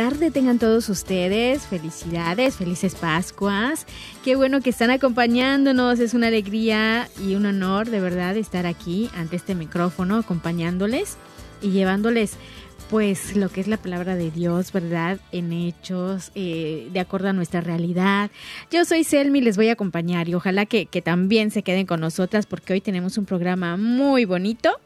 tarde tengan todos ustedes. Felicidades, felices Pascuas. Qué bueno que están acompañándonos. Es una alegría y un honor de verdad estar aquí ante este micrófono acompañándoles y llevándoles pues lo que es la palabra de Dios, ¿verdad? En hechos, eh, de acuerdo a nuestra realidad. Yo soy Selmi, les voy a acompañar y ojalá que, que también se queden con nosotras porque hoy tenemos un programa muy bonito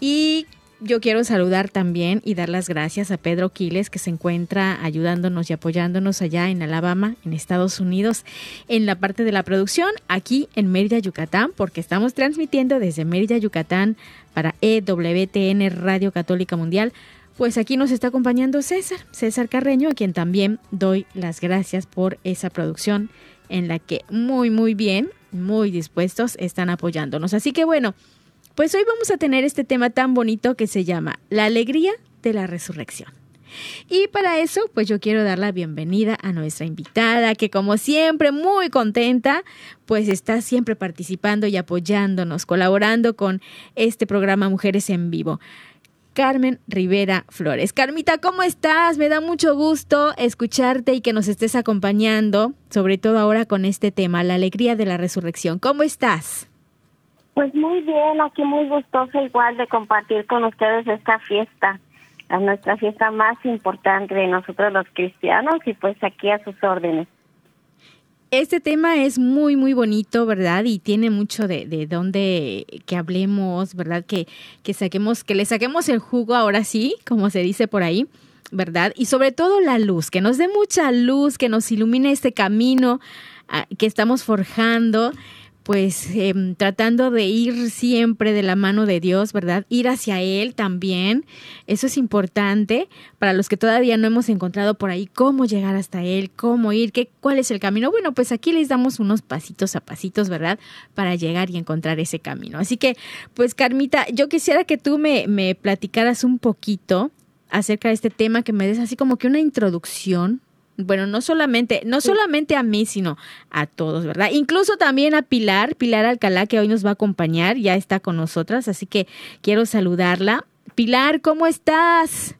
y yo quiero saludar también y dar las gracias a Pedro Quiles, que se encuentra ayudándonos y apoyándonos allá en Alabama, en Estados Unidos, en la parte de la producción, aquí en Mérida, Yucatán, porque estamos transmitiendo desde Mérida, Yucatán, para EWTN Radio Católica Mundial. Pues aquí nos está acompañando César, César Carreño, a quien también doy las gracias por esa producción en la que muy, muy bien, muy dispuestos están apoyándonos. Así que bueno, pues hoy vamos a tener este tema tan bonito que se llama La alegría de la resurrección. Y para eso, pues yo quiero dar la bienvenida a nuestra invitada, que como siempre, muy contenta, pues está siempre participando y apoyándonos, colaborando con este programa Mujeres en Vivo. Carmen Rivera Flores. Carmita, ¿cómo estás? Me da mucho gusto escucharte y que nos estés acompañando, sobre todo ahora con este tema, la alegría de la resurrección. ¿Cómo estás? Pues muy bien, aquí muy gustosa igual de compartir con ustedes esta fiesta, nuestra fiesta más importante de nosotros los cristianos y pues aquí a sus órdenes. Este tema es muy, muy bonito, ¿verdad? Y tiene mucho de, de dónde que hablemos, ¿verdad? Que, que saquemos, que le saquemos el jugo ahora sí, como se dice por ahí, ¿verdad? Y sobre todo la luz, que nos dé mucha luz, que nos ilumine este camino ah, que estamos forjando pues eh, tratando de ir siempre de la mano de Dios, ¿verdad? Ir hacia Él también. Eso es importante para los que todavía no hemos encontrado por ahí cómo llegar hasta Él, cómo ir, qué, cuál es el camino. Bueno, pues aquí les damos unos pasitos a pasitos, ¿verdad? Para llegar y encontrar ese camino. Así que, pues Carmita, yo quisiera que tú me, me platicaras un poquito acerca de este tema, que me des así como que una introducción, bueno, no solamente, no solamente a mí, sino a todos, ¿verdad? Incluso también a Pilar, Pilar Alcalá, que hoy nos va a acompañar, ya está con nosotras, así que quiero saludarla. Pilar, ¿cómo estás?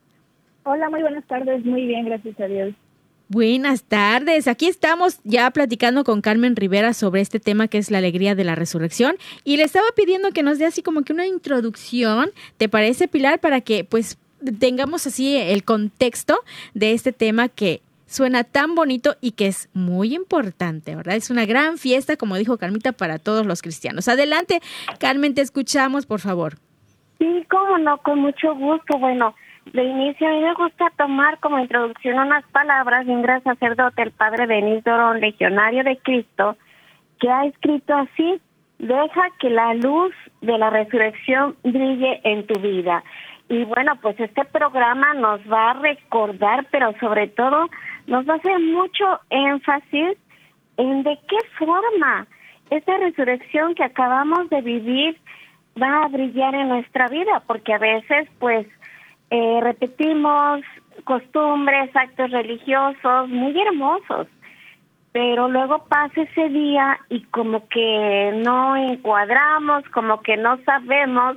Hola, muy buenas tardes, muy bien, gracias a Dios. Buenas tardes, aquí estamos ya platicando con Carmen Rivera sobre este tema que es la alegría de la resurrección y le estaba pidiendo que nos dé así como que una introducción, ¿te parece Pilar? Para que pues tengamos así el contexto de este tema que suena tan bonito y que es muy importante, ¿verdad? Es una gran fiesta, como dijo Carmita, para todos los cristianos. Adelante, Carmen, te escuchamos, por favor. Sí, cómo no, con mucho gusto. Bueno, de inicio a mí me gusta tomar como introducción unas palabras de un gran sacerdote, el padre Denis Dorón, legionario de Cristo, que ha escrito así, deja que la luz de la resurrección brille en tu vida. Y bueno, pues este programa nos va a recordar, pero sobre todo nos va a hacer mucho énfasis en de qué forma esta resurrección que acabamos de vivir va a brillar en nuestra vida, porque a veces pues eh, repetimos costumbres, actos religiosos muy hermosos, pero luego pasa ese día y como que no encuadramos, como que no sabemos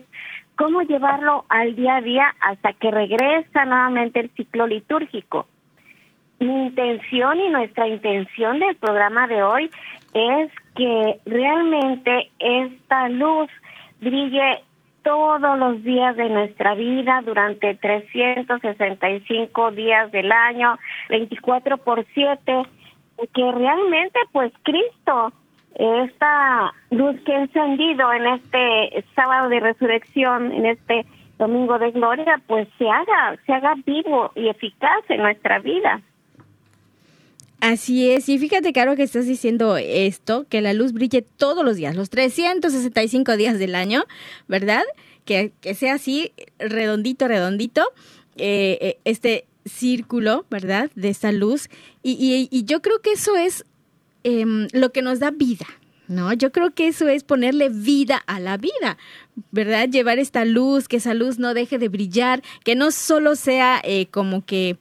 cómo llevarlo al día a día hasta que regresa nuevamente el ciclo litúrgico. Mi intención y nuestra intención del programa de hoy es que realmente esta luz brille todos los días de nuestra vida durante 365 días del año, 24 por 7, que realmente pues Cristo, esta luz que ha encendido en este sábado de resurrección, en este domingo de gloria, pues se haga, se haga vivo y eficaz en nuestra vida. Así es, y fíjate, Caro, que estás diciendo esto, que la luz brille todos los días, los 365 días del año, ¿verdad? Que, sea así, redondito, redondito, eh, eh, este círculo, ¿verdad? De esta luz. Y, y, yo creo que eso es em, lo que nos da vida, ¿no? Yo creo que eso es ponerle vida a la vida, ¿verdad? Llevar esta luz, que esa luz no deje de brillar, que no solo sea eh, como que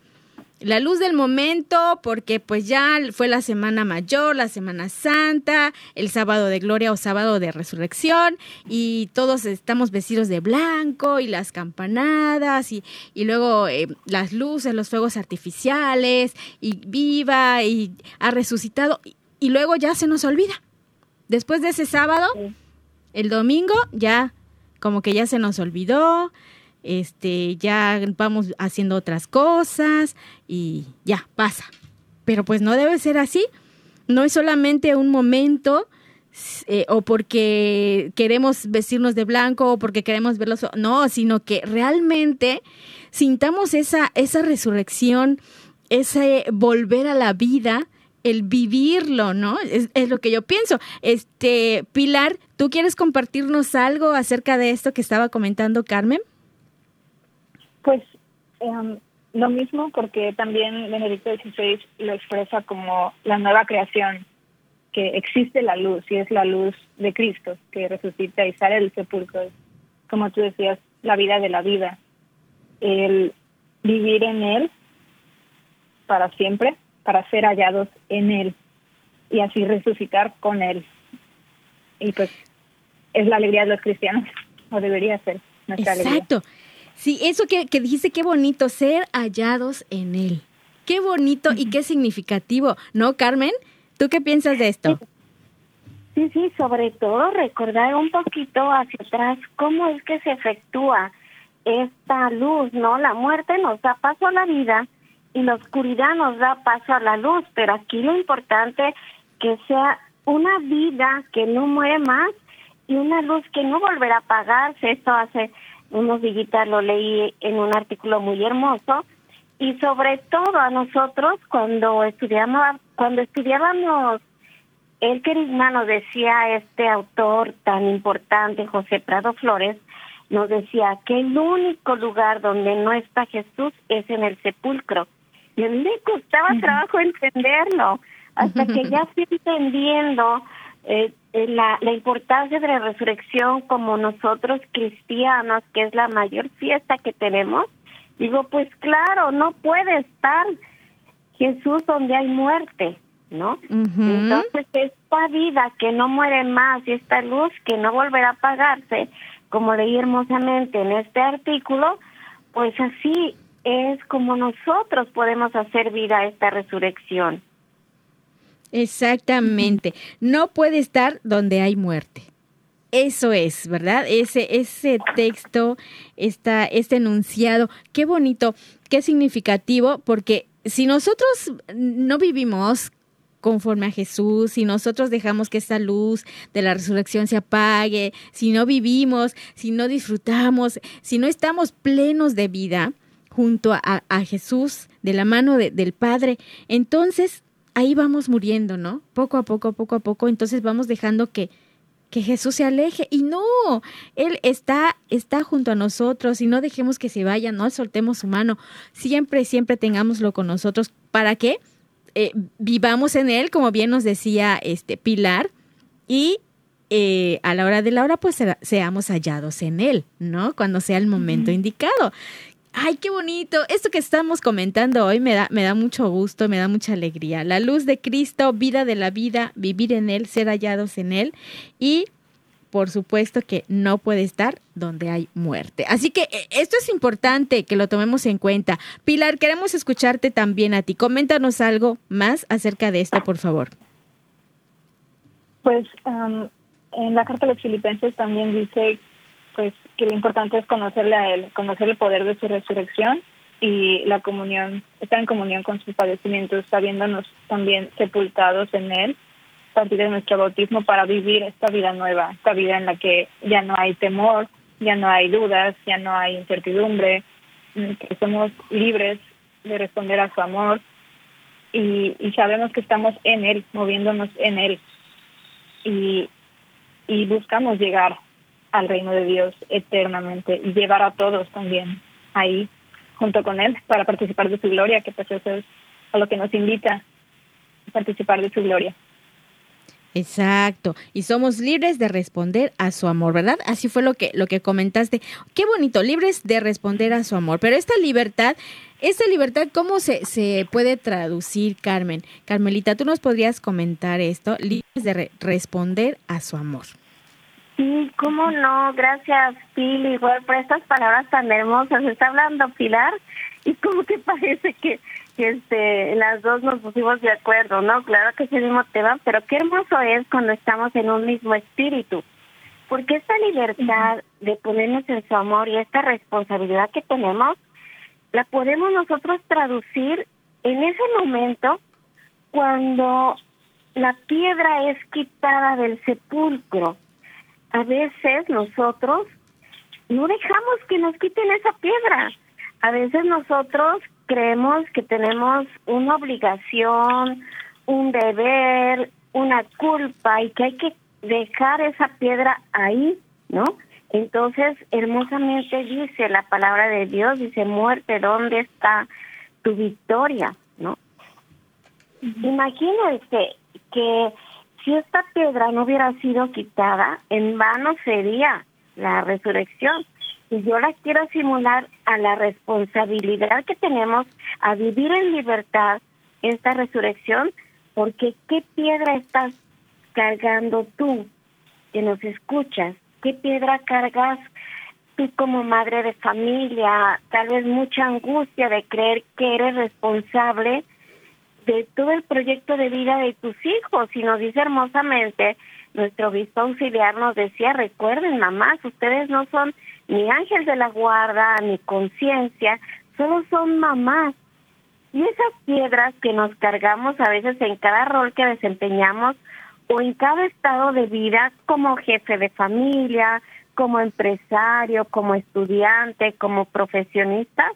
la luz del momento, porque pues ya fue la semana mayor, la semana santa, el sábado de gloria o sábado de resurrección, y todos estamos vestidos de blanco, y las campanadas, y, y luego eh, las luces, los fuegos artificiales, y viva, y ha resucitado, luego ya se nos olvida. Después de ese sábado, el domingo, ya como que ya se nos olvidó, este, ya vamos haciendo otras cosas y ya pasa. Pero pues no debe ser así. No es solamente un momento eh, o porque queremos vestirnos de blanco o porque queremos verlos. No, sino que realmente sintamos esa, esa resurrección, ese volver a la vida, el vivirlo, ¿no? Es, lo que yo pienso. Este, Pilar, ¿tú quieres compartirnos algo acerca de esto que estaba comentando Carmen? Pues em, lo mismo porque también Benedicto XVI lo expresa como la nueva creación, que existe la luz y es la luz de Cristo que resucita y sale del sepulcro. Como tú decías, la vida de la vida. El vivir en Él para siempre, para ser hallados en Él y así resucitar con Él. Y pues es la alegría de los cristianos, o debería ser nuestra Exacto. Sí, eso que, que dijiste, qué bonito, ser hallados en Él. Qué bonito y qué significativo, ¿no, Carmen? ¿Tú qué piensas de esto? Sí, sí, sobre todo recordar un poquito hacia atrás cómo es que se efectúa esta luz, ¿no? La muerte nos da paso a la vida y la oscuridad nos da paso a la luz, pero aquí lo importante que sea una vida que no muere más y una luz que no volverá a apagarse. Esto hace unos días lo leí en un artículo muy hermoso y sobre todo a nosotros cuando estudiamos cuando estudiábamos el querigma nos decía este autor tan importante José Prado Flores nos decía que el único lugar donde no está Jesús es en el sepulcro y a mí me costaba trabajo entenderlo hasta que ya fui entendiendo eh, eh, la, la importancia de la resurrección como nosotros cristianos, que es la mayor fiesta que tenemos, digo, pues claro, no puede estar Jesús donde hay muerte, ¿no? Entonces, esta vida que no muere más y esta luz que no volverá a apagarse, como leí hermosamente en este artículo, pues así es como nosotros podemos hacer vida a esta resurrección. Exactamente. No puede estar donde hay muerte. Eso es, ¿verdad? Ese, ese texto, está, este enunciado, qué bonito, qué significativo, porque si nosotros no vivimos conforme a Jesús, si nosotros dejamos que esta luz de la resurrección se apague, si no vivimos, si no disfrutamos, si no estamos plenos de vida junto a, a Jesús, de la mano del Padre, entonces ahí vamos muriendo, ¿no? Poco a poco, poco a poco, entonces vamos dejando que, que Jesús se aleje. Y no, Él está, está junto a nosotros y no dejemos que se vaya, no soltemos su mano. Siempre, siempre tengámoslo con nosotros. ¿Para qué? Eh, vivamos en Él, como bien nos decía este Pilar, y eh, a la hora de la hora, pues seamos hallados en Él, ¿no? Cuando sea el momento indicado. Ay, qué bonito. Esto que estamos comentando hoy me da, me da mucho gusto, me da mucha alegría. La luz de Cristo, vida de la vida, vivir en Él, ser hallados en Él y por supuesto que no puede estar donde hay muerte. Así que eh, esto es importante que lo tomemos en cuenta. Pilar, queremos escucharte también a ti. Coméntanos algo más acerca de esto, por favor. Pues en la carta de los filipenses también dice, pues que lo importante es conocerle a Él, conocer el poder de su resurrección y la comunión, estar en comunión con sus padecimientos, sabiéndonos también sepultados en Él a partir de nuestro bautismo para vivir esta vida nueva, esta vida en la que ya no hay temor, ya no hay dudas, ya no hay incertidumbre, que somos libres de responder a su amor y, sabemos que estamos en Él, moviéndonos en Él y buscamos llegar al reino de Dios eternamente y llevar a todos también ahí junto con Él para participar de su gloria, que pues eso es a lo que nos invita participar de su gloria. Exacto, y somos libres de responder a su amor, ¿verdad? Así fue lo que lo que comentaste. Qué bonito, libres de responder a su amor. Pero esta libertad, esta libertad ¿cómo se se puede traducir, Carmen? Carmelita, tú nos podrías comentar esto, libres de responder a su amor. Sí, cómo no, gracias Pil, igual por estas palabras tan hermosas. Está hablando Pilar y como que parece que, que este, las dos nos pusimos de acuerdo, ¿no? Claro que es el mismo tema, pero qué hermoso es cuando estamos en un mismo espíritu. Porque esta libertad de ponernos en su amor y esta responsabilidad que tenemos, la podemos nosotros traducir en ese momento cuando la piedra es quitada del sepulcro a veces nosotros no dejamos que nos quiten esa piedra. A veces nosotros creemos que tenemos una obligación, un deber, una culpa y que hay que dejar esa piedra ahí, ¿no? Entonces, hermosamente dice la palabra de Dios, dice, muerte, ¿dónde está tu victoria? ¿No? Imagínense que si esta piedra no hubiera sido quitada, en vano sería la resurrección. Y yo la quiero simular a la responsabilidad que tenemos a vivir en libertad esta resurrección, porque ¿qué piedra estás cargando tú que nos escuchas? ¿Qué piedra cargas tú como madre de familia? Tal vez mucha angustia de creer que eres responsable de todo el proyecto de vida de tus hijos. Y nos dice hermosamente, nuestro obispo auxiliar nos decía, recuerden mamás, ustedes no son ni ángel de la guarda, ni conciencia, solo son mamás. Y esas piedras que nos cargamos a veces en cada rol que desempeñamos o en cada estado de vida como jefe de familia, como empresario, como estudiante, como profesionista,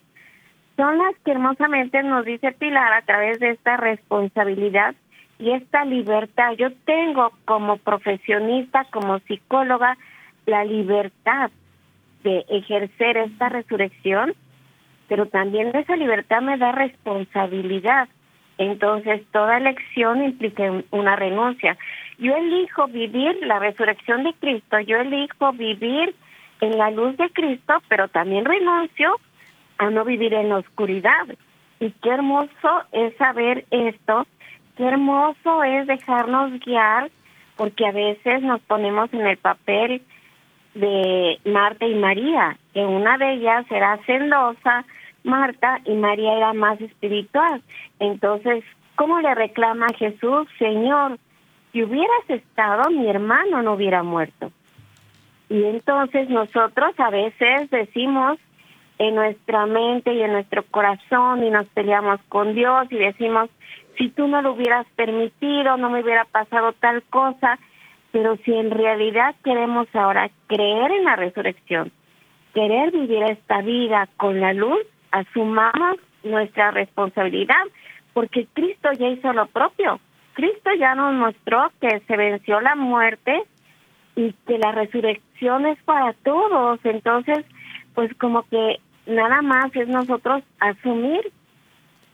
son las que hermosamente nos dice Pilar a través de esta responsabilidad y esta libertad. Yo tengo como profesionista, como psicóloga, la libertad de ejercer esta resurrección, pero también esa libertad me da responsabilidad. Entonces, toda elección implica una renuncia. Yo elijo vivir la resurrección de Cristo, yo elijo vivir en la luz de Cristo, pero también renuncio a no vivir en oscuridad. Y qué hermoso es saber esto, qué hermoso es dejarnos guiar, porque a veces nos ponemos en el papel de Marta y María, que una de ellas era celosa, Marta, y María era más espiritual. Entonces, ¿cómo le reclama a Jesús, Señor, si hubieras estado, mi hermano no hubiera muerto? Y entonces nosotros a veces decimos, en nuestra mente y en nuestro corazón y nos peleamos con Dios y decimos, si tú no lo hubieras permitido, no me hubiera pasado tal cosa, pero si en realidad queremos ahora creer en la resurrección, querer vivir esta vida con la luz, asumamos nuestra responsabilidad, porque Cristo ya hizo lo propio. Cristo ya nos mostró que se venció la muerte y que la resurrección es para todos. Entonces, pues como que nada más es nosotros asumir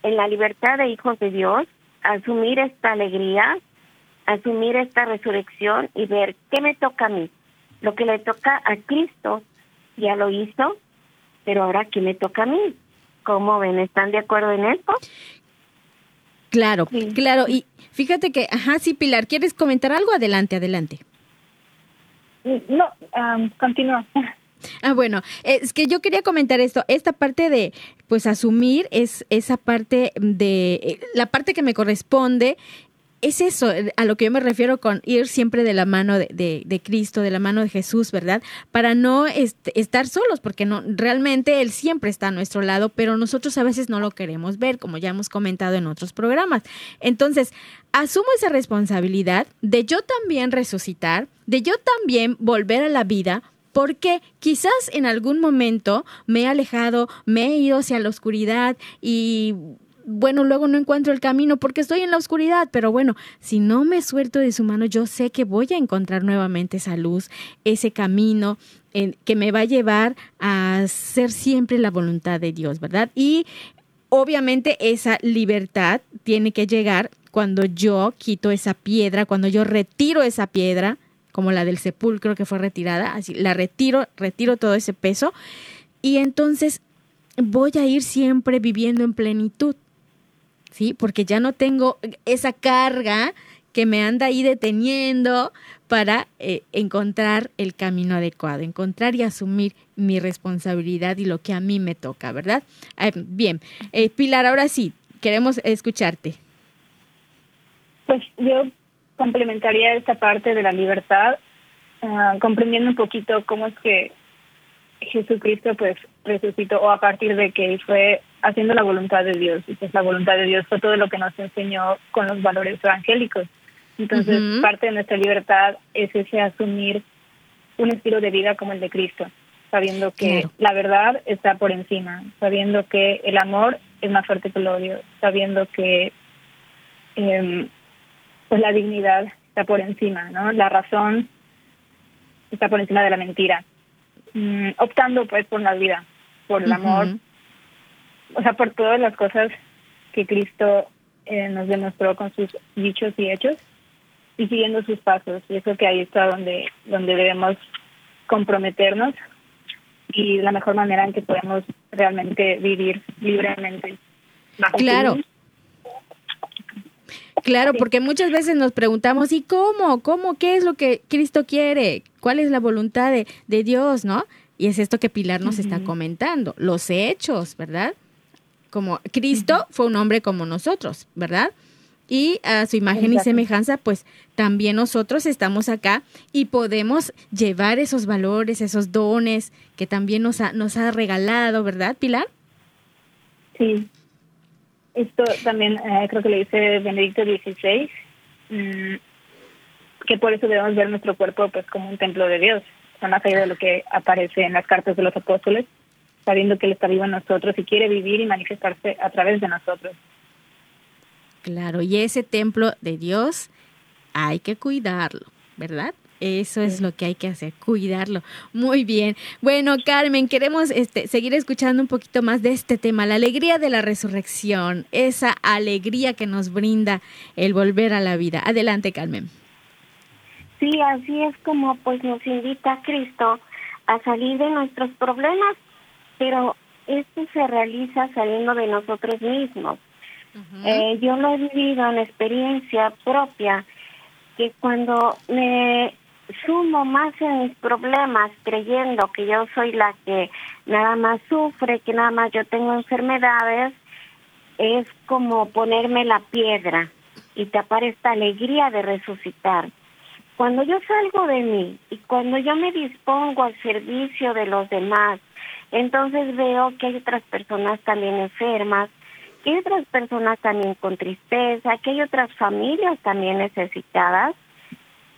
en la libertad de hijos de Dios, asumir esta alegría, asumir esta resurrección y ver qué me toca a mí. Lo que le toca a Cristo ya lo hizo, pero ahora qué me toca a mí. ¿Cómo ven? ¿Están de acuerdo en esto? Claro, claro. Y fíjate que, ajá, sí, Pilar, ¿quieres comentar algo? Adelante, adelante. No, um, continúa. Ah, bueno, es que yo quería comentar esto, esta parte de, pues, asumir es esa parte de, la parte que me corresponde es eso a lo que yo me refiero con ir siempre de la mano de, de, Cristo, de la mano de Jesús, ¿verdad? Para no estar solos, porque no, realmente Él siempre está a nuestro lado, pero nosotros a veces no lo queremos ver, como ya hemos comentado en otros programas. Entonces, asumo esa responsabilidad de yo también resucitar, de yo también volver a la vida, porque quizás en algún momento me he alejado, me he ido hacia la oscuridad y bueno, luego no encuentro el camino porque estoy en la oscuridad, pero bueno, si no me suelto de su mano, yo sé que voy a encontrar nuevamente esa luz, ese camino que me va a llevar a ser siempre la voluntad de Dios, ¿verdad? Y obviamente esa libertad tiene que llegar cuando yo quito esa piedra, cuando yo retiro esa piedra, como la del sepulcro que fue retirada, así la retiro, retiro todo ese peso y entonces voy a ir siempre viviendo en plenitud. ¿sí? Porque ya no tengo esa carga que me anda ahí deteniendo para eh, encontrar el camino adecuado, encontrar y asumir mi responsabilidad y lo que a mí me toca, ¿verdad? bien, eh, Pilar, ahora sí, queremos escucharte. Pues yo complementaría esta parte de la libertad, ah, comprendiendo un poquito cómo es que Jesucristo pues resucitó o a partir de que fue haciendo la voluntad de Dios y pues la voluntad de Dios fue todo lo que nos enseñó con los valores evangélicos. Entonces parte de nuestra libertad es ese asumir un estilo de vida como el de Cristo, sabiendo que la verdad está por encima, sabiendo que el amor es más fuerte que el odio, sabiendo que eh, pues la dignidad está por encima, ¿no? La razón está por encima de la mentira. Mm, optando pues por la vida, por el amor, o sea, por todas las cosas que Cristo eh, nos demostró con sus dichos y hechos y siguiendo sus pasos. Y eso que ahí está donde, donde debemos comprometernos y la mejor manera en que podemos realmente vivir libremente. Claro. Claro, porque muchas veces nos preguntamos, ¿y cómo? ¿Cómo? ¿Qué es lo que Cristo quiere? ¿Cuál es la voluntad de, de Dios, no? Y es esto que Pilar nos está comentando, los hechos, ¿verdad? Como Cristo fue un hombre como nosotros, ¿verdad? Y a su imagen y semejanza, pues también nosotros estamos acá y podemos llevar esos valores, esos dones que también nos ha, nos ha regalado, ¿verdad, Pilar? Sí, esto también eh, creo que le dice Benedicto XVI, mm, que por eso debemos ver nuestro cuerpo pues como un templo de Dios, más allá de lo que aparece en las cartas de los apóstoles, sabiendo que Él está vivo en nosotros y quiere vivir y manifestarse a través de nosotros. Claro, y ese templo de Dios hay que cuidarlo, ¿verdad? Eso es lo que hay que hacer, cuidarlo. Muy bien. Bueno, Carmen, queremos este, seguir escuchando un poquito más de este tema, la alegría de la resurrección, esa alegría que nos brinda el volver a la vida. Adelante, Carmen. Sí, así es como pues nos invita Cristo a salir de nuestros problemas, pero esto se realiza saliendo de nosotros mismos. Eh, yo lo he vivido en experiencia propia, que cuando me sumo más en mis problemas creyendo que yo soy la que nada más sufre, que nada más yo tengo enfermedades, es como ponerme la piedra y tapar esta alegría de resucitar. Cuando yo salgo de mí y cuando yo me dispongo al servicio de los demás, entonces veo que hay otras personas también enfermas, que hay otras personas también con tristeza, que hay otras familias también necesitadas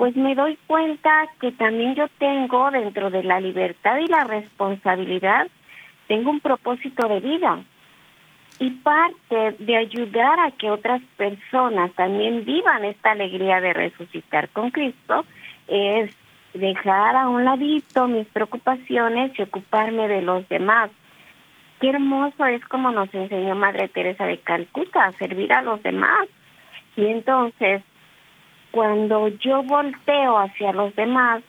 pues me doy cuenta que también yo tengo dentro de la libertad y la responsabilidad, tengo un propósito de vida. Y parte de ayudar a que otras personas también vivan esta alegría de resucitar con Cristo es dejar a un ladito mis preocupaciones y ocuparme de los demás. Qué hermoso es como nos enseñó Madre Teresa de Calcuta, servir a los demás. Y entonces cuando yo volteo hacia los demás,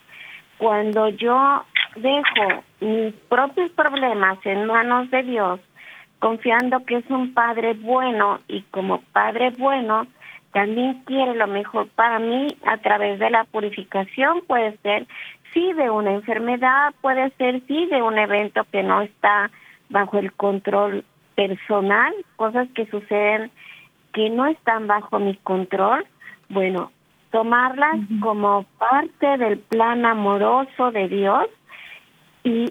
cuando yo dejo mis propios problemas en manos de Dios, confiando que es un Padre bueno y como Padre bueno, también quiere lo mejor para mí a través de la purificación, puede ser sí de una enfermedad, puede ser sí de un evento que no está bajo el control personal, cosas que suceden que no están bajo mi control, Bueno, tomarlas como parte del plan amoroso de Dios y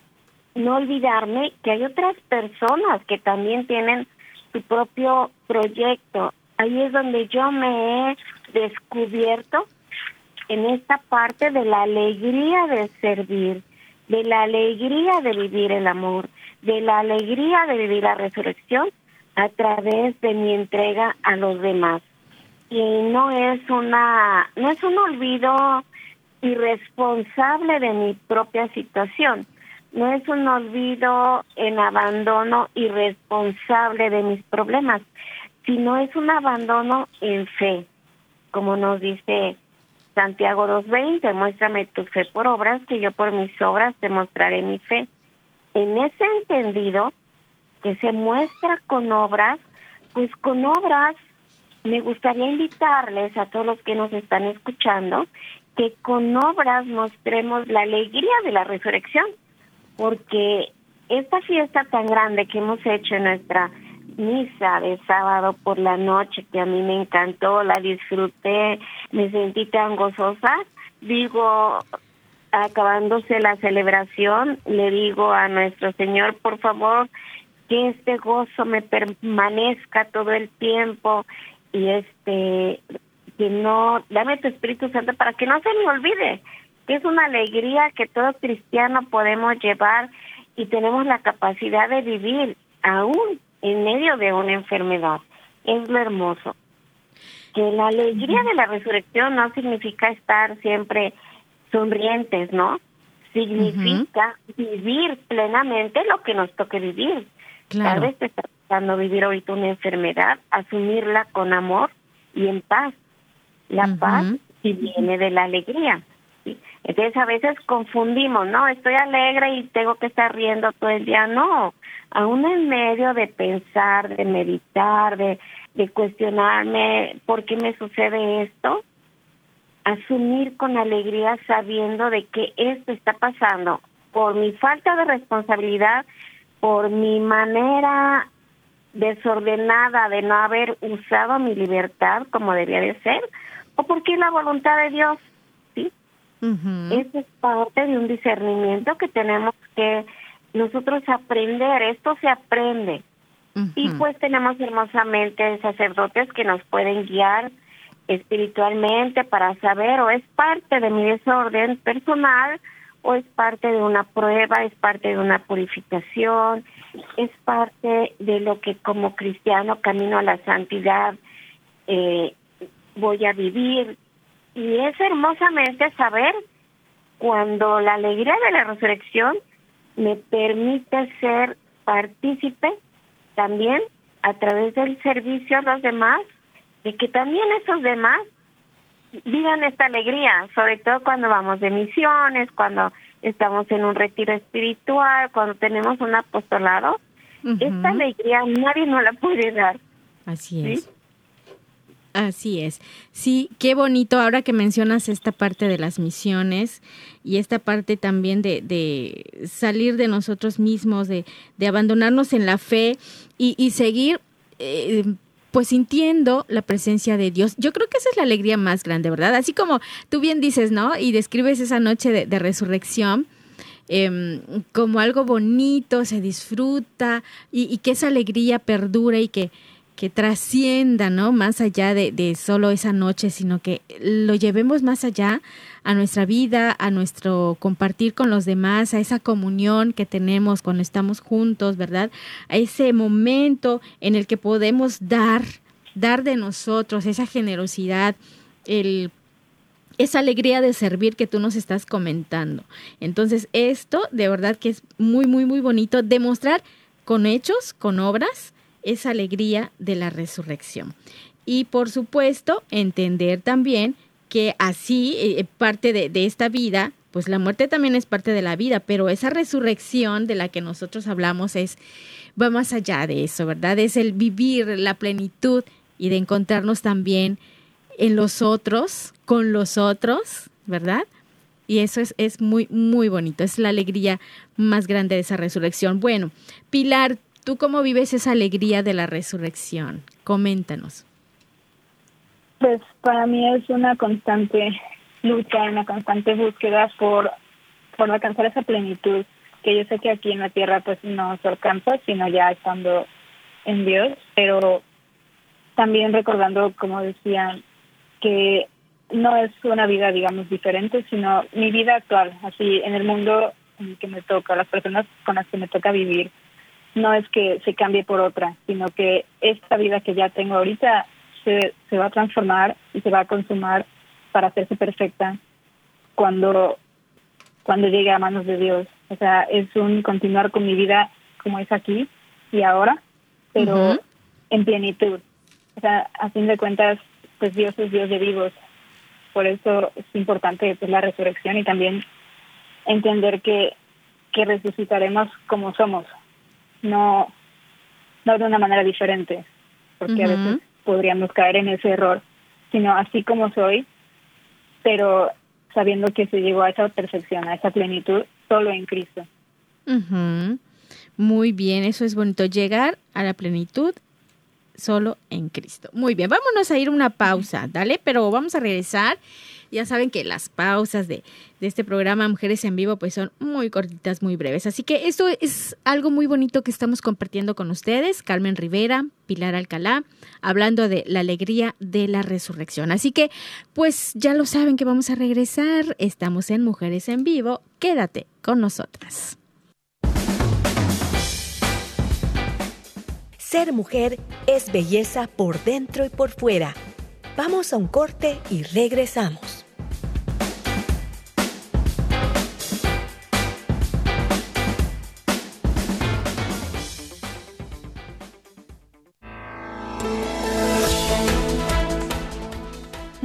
no olvidarme que hay otras personas que también tienen su propio proyecto. Ahí es donde yo me he descubierto en esta parte de la alegría de servir, de la alegría de vivir el amor, de la alegría de vivir la resurrección a través de mi entrega a los demás. Y no es una no es un olvido irresponsable de mi propia situación, no es un olvido en abandono irresponsable de mis problemas, sino es un abandono en fe, como nos dice Santiago 2.20, muéstrame tu fe por obras, que yo por mis obras te mostraré mi fe. En ese entendido, que se muestra con obras, pues con obras me gustaría invitarles a todos los que nos están escuchando que con obras mostremos la alegría de la resurrección, porque esta fiesta tan grande que hemos hecho en nuestra misa de sábado por la noche, que a mí me encantó, la disfruté, me sentí tan gozosa, digo, acabándose la celebración, le digo a nuestro Señor, por favor, que este gozo me permanezca todo el tiempo y este que no dame tu Espíritu Santo para que no se me olvide que es una alegría que todo cristiano podemos llevar y tenemos la capacidad de vivir aún en medio de una enfermedad. Es lo hermoso. Que la alegría de la resurrección no significa estar siempre sonrientes, ¿no? Significa vivir plenamente lo que nos toque vivir. Tal vez te vivir ahorita una enfermedad, asumirla con amor y en paz. La paz sí viene de la alegría. Entonces a veces confundimos, ¿no? Estoy alegre y tengo que estar riendo todo el día. No, aún en medio de pensar, de meditar, de, de cuestionarme por qué me sucede esto, asumir con alegría sabiendo de que esto está pasando por mi falta de responsabilidad, por mi manera desordenada de no haber usado mi libertad como debía de ser, o porque es la voluntad de Dios, ¿sí? Eso es parte de un discernimiento que tenemos que nosotros aprender, esto se aprende. Y pues tenemos hermosamente sacerdotes que nos pueden guiar espiritualmente para saber o es parte de mi desorden personal o es parte de una prueba, es parte de una purificación, es parte de lo que como cristiano camino a la santidad eh, voy a vivir. Y es hermosamente saber cuando la alegría de la resurrección me permite ser partícipe también a través del servicio a los demás, y que también esos demás vivan esta alegría, sobre todo cuando vamos de misiones, cuando estamos en un retiro espiritual, cuando tenemos un apostolado, esta alegría nadie nos la puede dar. Así es. Así es. Sí, qué bonito ahora que mencionas esta parte de las misiones y esta parte también de, de salir de nosotros mismos, de, de, abandonarnos en la fe y, y seguir eh, pues sintiendo la presencia de Dios. Yo creo que esa es la alegría más grande, ¿verdad? Así como tú bien dices, ¿no? Y describes esa noche de, resurrección. Em, como algo bonito, se disfruta y, y que esa alegría perdura y que, que trascienda, ¿no? Más allá de, de, solo esa noche, sino que lo llevemos más allá a nuestra vida, a nuestro compartir con los demás, a esa comunión que tenemos cuando estamos juntos, ¿verdad? A ese momento en el que podemos dar, dar de nosotros esa generosidad, el esa alegría de servir que tú nos estás comentando. Entonces, esto de verdad que es muy, muy, muy bonito demostrar con hechos, con obras, esa alegría de la resurrección. Y por supuesto, entender también que así, eh, parte de, de, esta vida, pues la muerte también es parte de la vida, pero esa resurrección de la que nosotros hablamos es, va más allá de eso, ¿verdad? Es el vivir la plenitud y de encontrarnos también en los otros, con los otros, ¿verdad? Y eso es, es muy, muy bonito, es la alegría más grande de esa resurrección. Bueno, Pilar, ¿Tú cómo vives esa alegría de la resurrección? Coméntanos. Pues para mí es una constante lucha, una constante búsqueda por, por alcanzar esa plenitud que yo sé que aquí en la tierra pues no se alcanza, sino ya estando en Dios, pero también recordando, como decían, que no es una vida, digamos, diferente, sino mi vida actual, así en el mundo en el que me toca, las personas con las que me toca vivir, no es que se cambie por otra, sino que esta vida que ya tengo ahorita se, se va a transformar y se va a consumar para hacerse perfecta cuando, cuando llegue a manos de Dios. O sea, es un continuar con mi vida como es aquí y ahora, pero en plenitud. O sea, a fin de cuentas, pues Dios es Dios de vivos. Por eso es importante pues, la resurrección y también entender que, que resucitaremos como somos, no, no de una manera diferente, porque a veces podríamos caer en ese error, sino así como soy, pero sabiendo que se llegó a esa perfección, a esa plenitud, solo en Cristo. Muy bien, eso es bonito, llegar a la plenitud solo en Cristo. Muy bien, vámonos a ir una pausa, dale, pero vamos a regresar. Ya saben que las pausas de, de, este programa Mujeres en Vivo pues son muy cortitas, muy breves. Así que esto es algo muy bonito que estamos compartiendo con ustedes. Carmen Rivera, Pilar Alcalá, hablando de la alegría de la resurrección. Así que pues ya lo saben que vamos a regresar. Estamos en Mujeres en Vivo. Quédate con nosotras. Ser mujer es belleza por dentro y por fuera. Vamos a un corte y regresamos.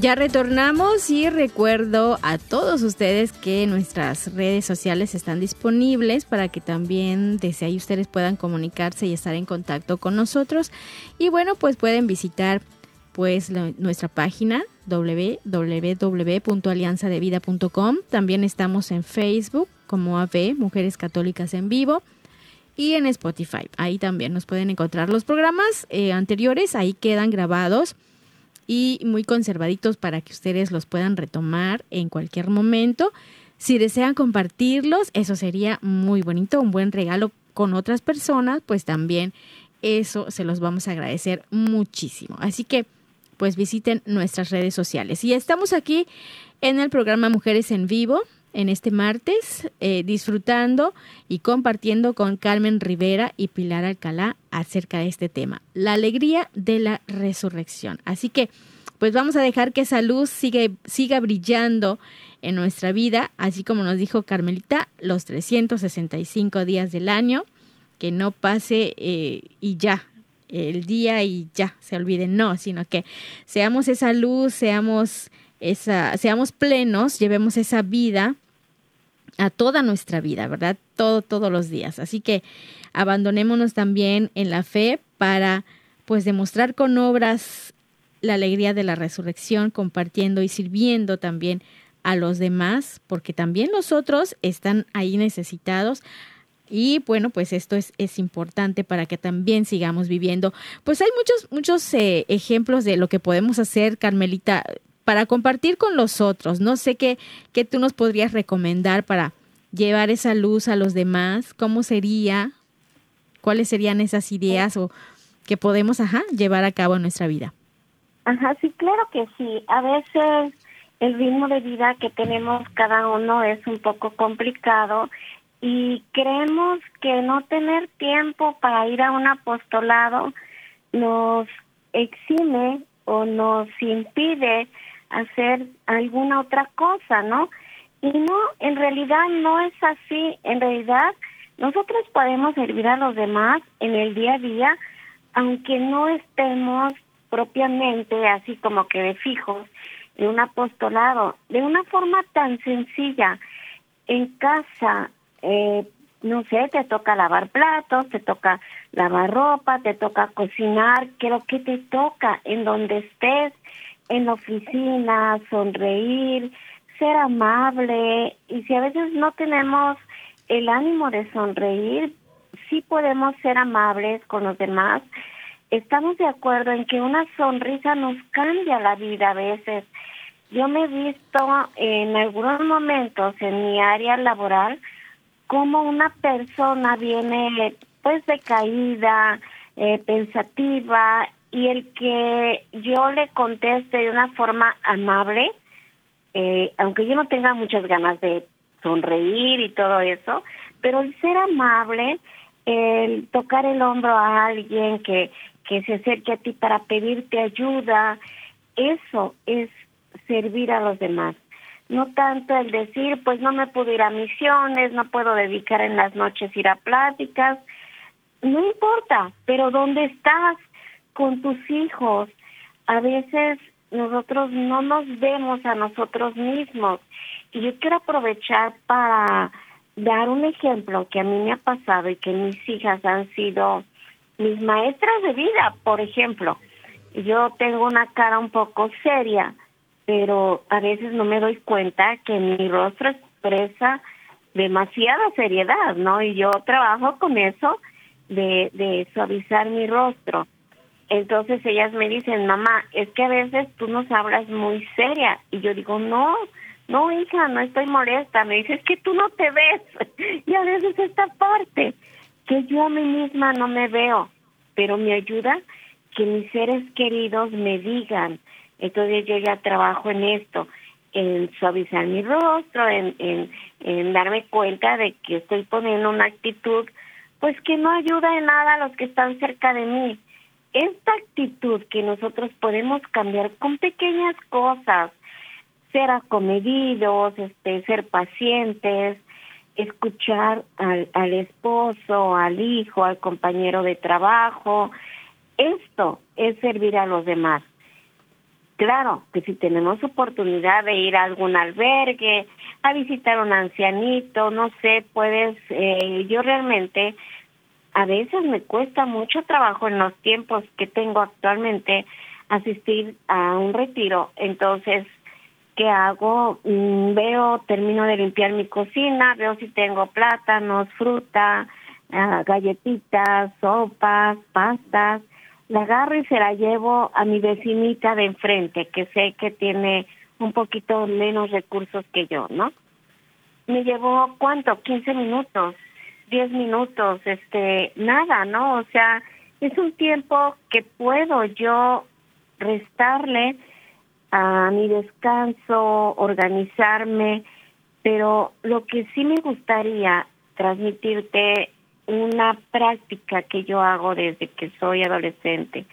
Ya retornamos y recuerdo a todos ustedes que nuestras redes sociales están disponibles para que también desde ahí ustedes puedan comunicarse y estar en contacto con nosotros. Y bueno, pues pueden visitar pues nuestra página www.alianzadevida.com. También estamos en Facebook como AV, Mujeres Católicas en Vivo. Y en Spotify, ahí también nos pueden encontrar los programas eh, anteriores, ahí quedan grabados y muy conservaditos para que ustedes los puedan retomar en cualquier momento. Si desean compartirlos, eso sería muy bonito, un buen regalo con otras personas, pues también eso se los vamos a agradecer muchísimo. Así que pues visiten nuestras redes sociales. Y estamos aquí en el programa Mujeres en Vivo en este martes, eh, disfrutando y compartiendo con Carmen Rivera y Pilar Alcalá acerca de este tema, la alegría de la resurrección. Así que, pues vamos a dejar que esa luz siga, brillando en nuestra vida, así como nos dijo Carmelita, los 365 días del año, que no pase eh, y ya, el día y ya se olviden, no, sino que seamos esa luz, seamos esa, seamos plenos, llevemos esa vida a toda nuestra vida, ¿verdad? Todo, todos los días. Así que abandonémonos también en la fe para pues demostrar con obras la alegría de la resurrección, compartiendo y sirviendo también a los demás, porque también los otros están ahí necesitados. Y bueno, pues esto es, es importante para que también sigamos viviendo. Pues hay muchos, muchos eh, ejemplos de lo que podemos hacer, Carmelita, para compartir con los otros. No sé qué, qué tú nos podrías recomendar para llevar esa luz a los demás? ¿Cómo sería? ¿Cuáles serían esas ideas o que podemos, ajá, llevar a cabo en nuestra vida? Ajá, sí, claro que sí. A veces el ritmo de vida que tenemos cada uno es un poco complicado y creemos que no tener tiempo para ir a un apostolado nos exime o nos impide hacer alguna otra cosa, ¿no? Y no, en realidad no es así. En realidad, nosotros podemos servir a los demás en el día a día, aunque no estemos propiamente así como que de fijos en un apostolado, de una forma tan sencilla. En casa, eh, no sé, te toca lavar platos, te toca lavar ropa, te toca cocinar, que lo que te toca en donde estés, en la oficina, sonreír, ser amable. Y si a veces no tenemos el ánimo de sonreír, sí podemos ser amables con los demás. Estamos de acuerdo en que una sonrisa nos cambia la vida a veces. Yo me he visto en algunos momentos en mi área laboral como una persona viene pues decaída, eh, pensativa y el que yo le conteste de una forma amable, eh, aunque yo no tenga muchas ganas de sonreír y todo eso, pero el ser amable, el tocar el hombro a alguien que, que se acerque a ti para pedirte ayuda, eso es servir a los demás. No tanto el decir, pues no me puedo ir a misiones, no puedo dedicar en las noches ir a pláticas, no importa, pero ¿dónde estás con tus hijos? A veces nosotros no nos vemos a nosotros mismos. Y yo quiero aprovechar para dar un ejemplo que a mí me ha pasado y que mis hijas han sido mis maestras de vida, por ejemplo. Yo tengo una cara un poco seria, pero a veces no me doy cuenta que mi rostro expresa demasiada seriedad, ¿no? Y yo trabajo con eso de, de suavizar mi rostro. Entonces ellas me dicen, mamá, es que a veces tú nos hablas muy seria. Y yo digo, no, no, hija, no estoy molesta. Me dice, es que tú no te ves. y a veces esta parte, que yo a mí misma no me veo, pero me ayuda que mis seres queridos me digan. Entonces yo ya trabajo en esto, en suavizar mi rostro, en, en, en darme cuenta de que estoy poniendo una actitud pues que no ayuda en nada a los que están cerca de mí. Esta actitud que nosotros podemos cambiar con pequeñas cosas, ser acomedidos, este, ser pacientes, escuchar al, al esposo, al hijo, al compañero de trabajo, esto es servir a los demás. Claro que si tenemos oportunidad de ir a algún albergue, a visitar a un ancianito, no sé, puedes, eh, yo realmente a veces me cuesta mucho trabajo en los tiempos que tengo actualmente asistir a un retiro, entonces, ¿qué hago? Mm, veo, termino de limpiar mi cocina, veo si tengo plátanos, fruta, uh, galletitas, sopas, pastas, la agarro y se la llevo a mi vecinita de enfrente, que sé que tiene un poquito menos recursos que yo, ¿no? Me llevó, ¿cuánto? 15 minutos, 10 minutos, este, nada, ¿no? O sea, es un tiempo que puedo yo restarle a mi descanso, organizarme, pero lo que sí me gustaría transmitirte una práctica que yo hago desde que soy adolescente.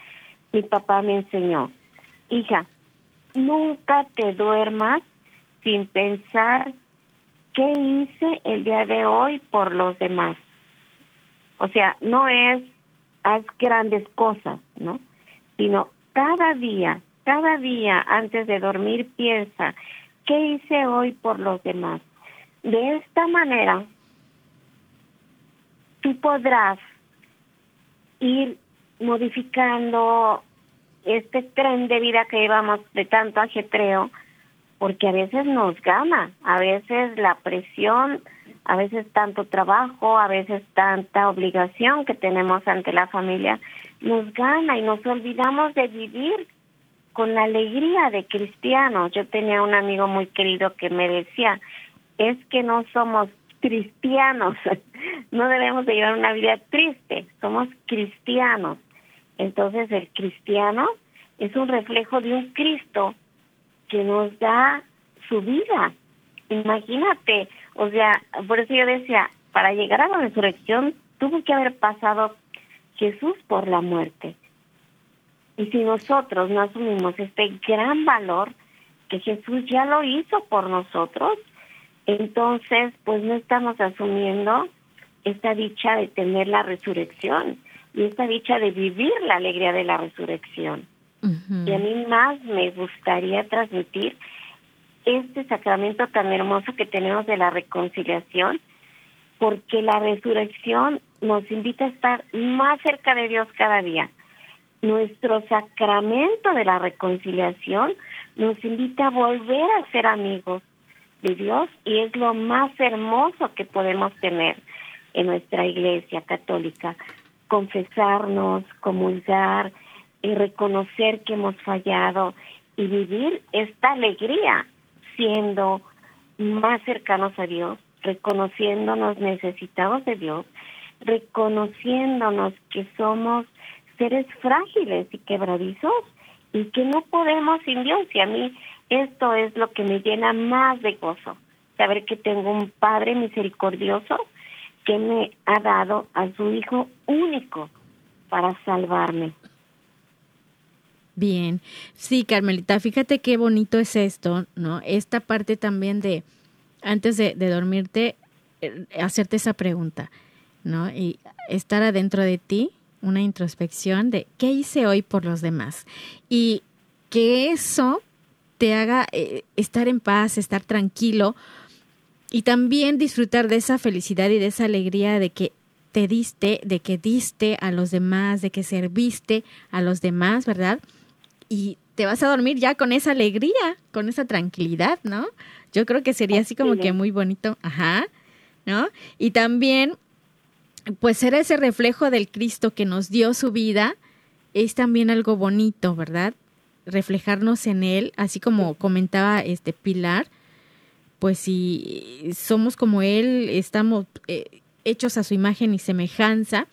Mi papá me enseñó, hija, nunca te duermas sin pensar qué hice el día de hoy por los demás. O sea, no es haz grandes cosas, ¿no? Sino cada día, cada día antes de dormir piensa, ¿qué hice hoy por los demás? De esta manera tú podrás ir modificando este tren de vida que llevamos de tanto ajetreo, porque a veces nos gana, a veces la presión, a veces tanto trabajo, a veces tanta obligación que tenemos ante la familia, nos gana y nos olvidamos de vivir con la alegría de cristianos. Yo tenía un amigo muy querido que me decía, es que no somos cristianos, no debemos de llevar una vida triste, somos cristianos. Entonces el cristiano es un reflejo de un Cristo que nos da su vida. Imagínate, o sea, por eso yo decía, para llegar a la resurrección tuvo que haber pasado Jesús por la muerte. Y si nosotros no asumimos este gran valor que Jesús ya lo hizo por nosotros, entonces pues no estamos asumiendo esta dicha de tener la resurrección y esta dicha de vivir la alegría de la resurrección. Y a mí más me gustaría transmitir este sacramento tan hermoso que tenemos de la reconciliación, porque la resurrección nos invita a estar más cerca de Dios cada día. Nuestro sacramento de la reconciliación nos invita a volver a ser amigos de Dios y es lo más hermoso que podemos tener en nuestra iglesia católica. Confesarnos, comulgar, y reconocer que hemos fallado y vivir esta alegría siendo más cercanos a Dios, reconociéndonos necesitados de Dios, reconociéndonos que somos seres frágiles y quebradizos y que no podemos sin Dios. Y a mí esto es lo que me llena más de gozo, saber que tengo un Padre misericordioso que me ha dado a su Hijo único para salvarme. Bien, sí, Carmelita, fíjate qué bonito es esto, ¿no? Esta parte también de, antes de, dormirte, eh, hacerte esa pregunta, ¿no? Y estar adentro de ti, una introspección de qué hice hoy por los demás. Y que eso te haga eh, estar en paz, estar tranquilo y también disfrutar de esa felicidad y de esa alegría de que te diste, de que diste a los demás, de que serviste a los demás, ¿verdad? Y te vas a dormir ya con esa alegría, con esa tranquilidad, ¿no? Yo creo que sería así como que muy bonito, ajá, ¿no? Y también, pues ser ese reflejo del Cristo que nos dio su vida, es también algo bonito, ¿verdad? Reflejarnos en Él, así como comentaba este Pilar, pues si somos como Él, estamos eh, hechos a su imagen y semejanza,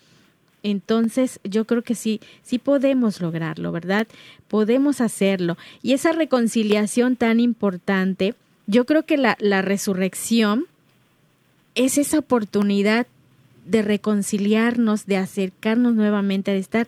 entonces yo creo que sí, sí podemos lograrlo, ¿verdad? Podemos hacerlo. Y esa reconciliación tan importante, yo creo que la, la resurrección es esa oportunidad de reconciliarnos, de acercarnos nuevamente, de estar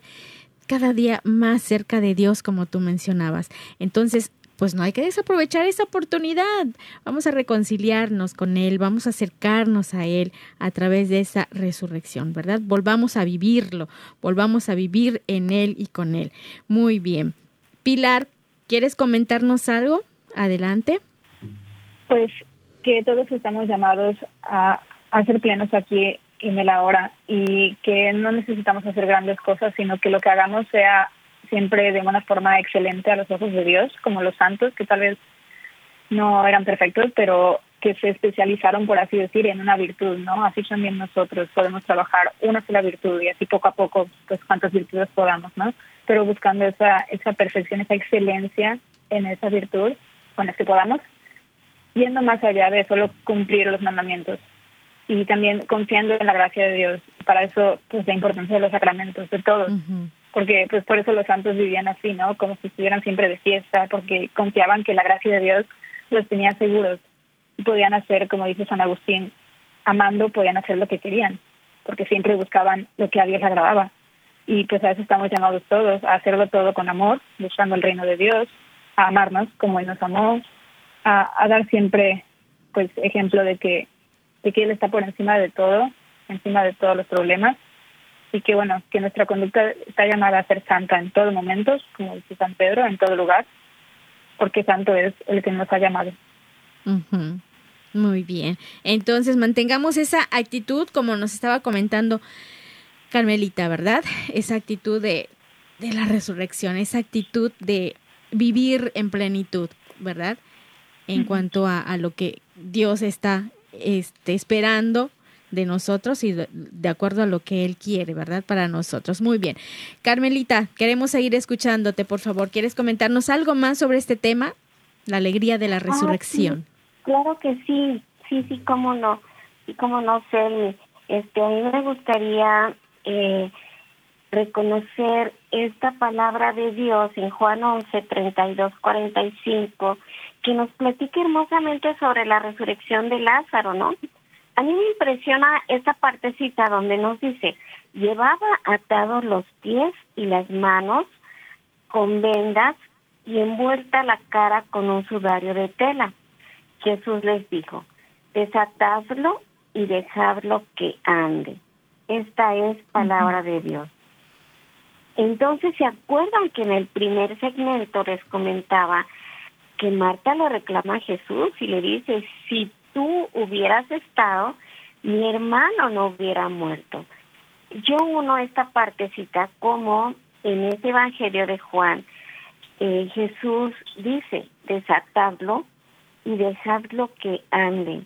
cada día más cerca de Dios, como tú mencionabas. Entonces, pues no hay que desaprovechar esa oportunidad. Vamos a reconciliarnos con Él, vamos a acercarnos a Él a través de esa resurrección, ¿verdad? Volvamos a vivirlo, volvamos a vivir en Él y con Él. Muy bien. Pilar, ¿quieres comentarnos algo? Adelante. Pues que todos estamos llamados a, a ser plenos aquí en el ahora y que no necesitamos hacer grandes cosas, sino que lo que hagamos sea siempre de una forma excelente a los ojos de Dios, como los santos, que tal vez no eran perfectos, pero que se especializaron, por así decir, en una virtud, ¿no? Así también nosotros podemos trabajar una sola virtud y así poco a poco, pues cuantas virtudes podamos, ¿no? Pero buscando esa, esa perfección, esa excelencia en esa virtud con la que podamos, yendo más allá de solo cumplir los mandamientos y también confiando en la gracia de Dios. Para eso, pues la importancia de los sacramentos, de todos porque pues por eso los santos vivían así, ¿no? Como si estuvieran siempre de fiesta, porque confiaban que la gracia de Dios los tenía seguros podían hacer, como dice San Agustín, amando podían hacer lo que querían, porque siempre buscaban lo que a Dios agradaba. Y pues a eso estamos llamados todos, a hacerlo todo con amor, buscando el reino de Dios, a amarnos como Él nos amó, a, a dar siempre pues ejemplo de que, de que Él está por encima de todo, encima de todos los problemas y que bueno, que nuestra conducta está llamada a ser santa en todo momento, como dice San Pedro, en todo lugar, porque santo es el que nos ha llamado. Muy bien. Entonces, mantengamos esa actitud, como nos estaba comentando Carmelita, ¿verdad? Esa actitud de, de la resurrección, esa actitud de vivir en plenitud, ¿verdad? En cuanto a, a, lo que Dios está este, esperando de nosotros y de, acuerdo a lo que Él quiere, ¿verdad? Para nosotros. Muy bien. Carmelita, queremos seguir escuchándote, por favor. ¿Quieres comentarnos algo más sobre este tema? La alegría de la ah, resurrección. Claro que sí, sí, sí, cómo no. Y como no sé, este, a mí me gustaría eh, reconocer esta palabra de Dios en Juan 11, 32, 45, que nos platica hermosamente sobre la resurrección de Lázaro, ¿no? A mí me impresiona esta partecita donde nos dice, llevaba atados los pies y las manos con vendas y envuelta la cara con un sudario de tela. Jesús les dijo, desatadlo y dejadlo que ande. Esta es palabra de Dios. Entonces, ¿se acuerdan que en el primer segmento les comentaba que Marta le reclama a Jesús y le dice, si tú hubieras estado, mi hermano no hubiera muerto. Yo uno esta partecita como en este Evangelio de Juan, eh, Jesús dice, desatadlo y dejadlo que ande.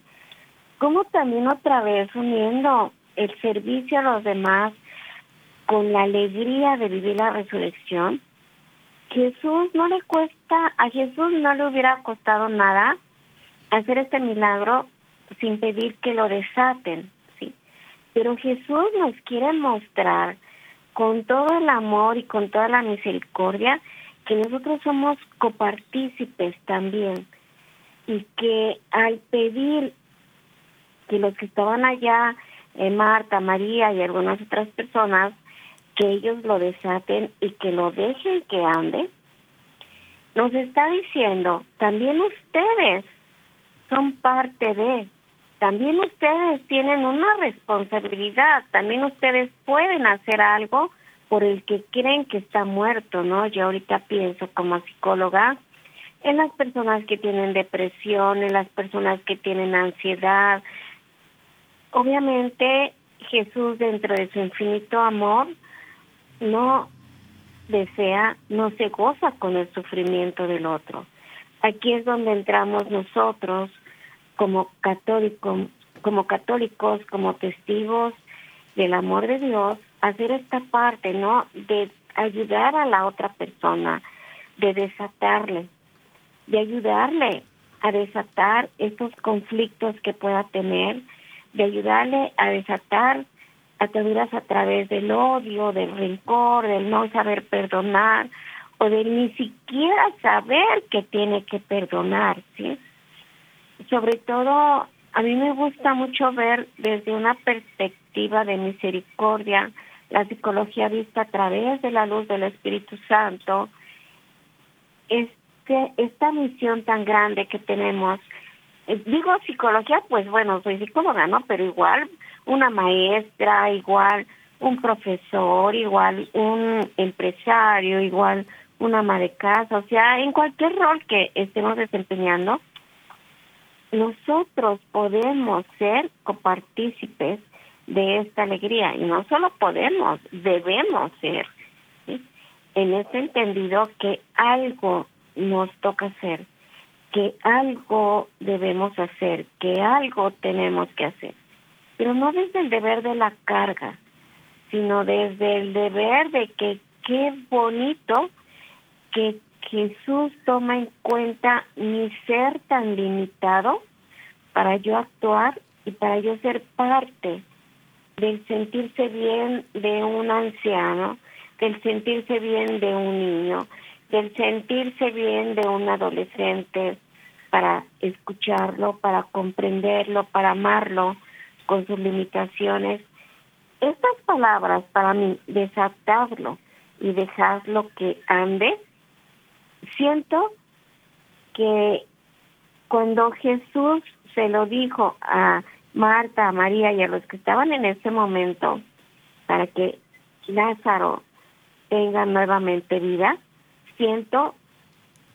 Como también otra vez uniendo el servicio a los demás con la alegría de vivir la resurrección, Jesús no le cuesta, a Jesús no le hubiera costado nada hacer este milagro sin pedir que lo desaten, ¿sí? Pero Jesús nos quiere mostrar con todo el amor y con toda la misericordia que nosotros somos copartícipes también y que al pedir que los que estaban allá, eh, Marta, María y algunas otras personas, que ellos lo desaten y que lo dejen que ande, nos está diciendo, también ustedes son parte de, también ustedes tienen una responsabilidad, también ustedes pueden hacer algo por el que creen que está muerto, ¿no? Yo ahorita pienso como psicóloga en las personas que tienen depresión, en las personas que tienen ansiedad. Obviamente Jesús dentro de su infinito amor no desea, no se goza con el sufrimiento del otro. Aquí es donde entramos nosotros como católicos, como católicos, como testigos del amor de Dios, hacer esta parte, ¿no? De ayudar a la otra persona, de desatarle, de ayudarle a desatar estos conflictos que pueda tener, de ayudarle a desatar ataduras a través del odio, del rencor, del no saber perdonar o de ni siquiera saber que tiene que perdonar, ¿sí? Sobre todo, a mí me gusta mucho ver desde una perspectiva de misericordia, la psicología vista a través de la luz del Espíritu Santo, este, esta misión tan grande que tenemos. Eh, digo psicología, pues bueno, soy psicóloga, ¿no? Pero igual una maestra, igual un profesor, igual un empresario, igual una ama de casa, o sea, en cualquier rol que estemos desempeñando, nosotros podemos ser copartícipes de esta alegría y no solo podemos, debemos ser. En este entendido que algo nos toca hacer, que algo debemos hacer, que algo tenemos que hacer, pero no desde el deber de la carga, sino desde el deber de que qué bonito que Jesús toma en cuenta mi ser tan limitado para yo actuar y para yo ser parte del sentirse bien de un anciano, del sentirse bien de un niño, del sentirse bien de un adolescente, para escucharlo, para comprenderlo, para amarlo con sus limitaciones. Estas palabras para mí, desatarlo y dejarlo que ande, siento que cuando Jesús se lo dijo a Marta, a María y a los que estaban en ese momento para que Lázaro tenga nuevamente vida, siento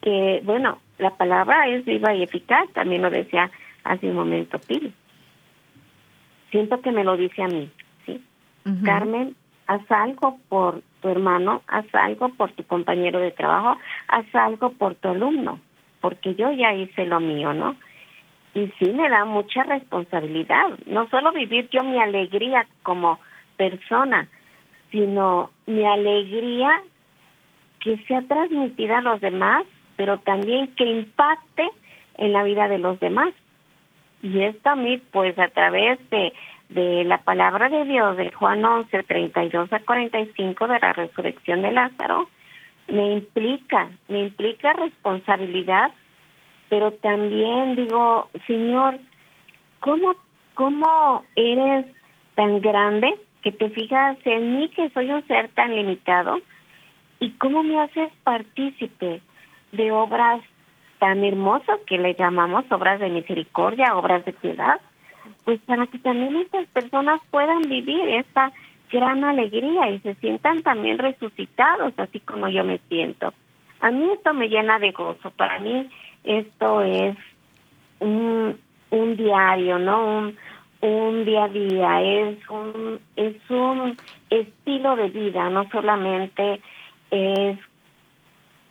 que, bueno, la palabra es viva y eficaz, también lo decía hace un momento Pili. Siento que me lo dice a mí, ¿sí? Carmen, haz algo por tu hermano, haz algo por tu compañero de trabajo, haz algo por tu alumno, porque yo ya hice lo mío, ¿no? y sí me da mucha responsabilidad, no solo vivir yo mi alegría como persona, sino mi alegría que sea transmitida a los demás, pero también que impacte en la vida de los demás. Y esto a mí, pues a través de, de la palabra de Dios de Juan 11, 32 a 45 de la resurrección de Lázaro, me implica, me implica responsabilidad, pero también digo, Señor, ¿cómo, cómo eres tan grande que te fijas en mí que soy un ser tan limitado? ¿Y cómo me haces partícipe de obras tan hermosas que le llamamos obras de misericordia, obras de piedad? Pues para que también estas personas puedan vivir esta gran alegría y se sientan también resucitados, así como yo me siento. A mí esto me llena de gozo, para mí esto es un, un diario, ¿no? Un, un día a día, es un, es un estilo de vida, no solamente es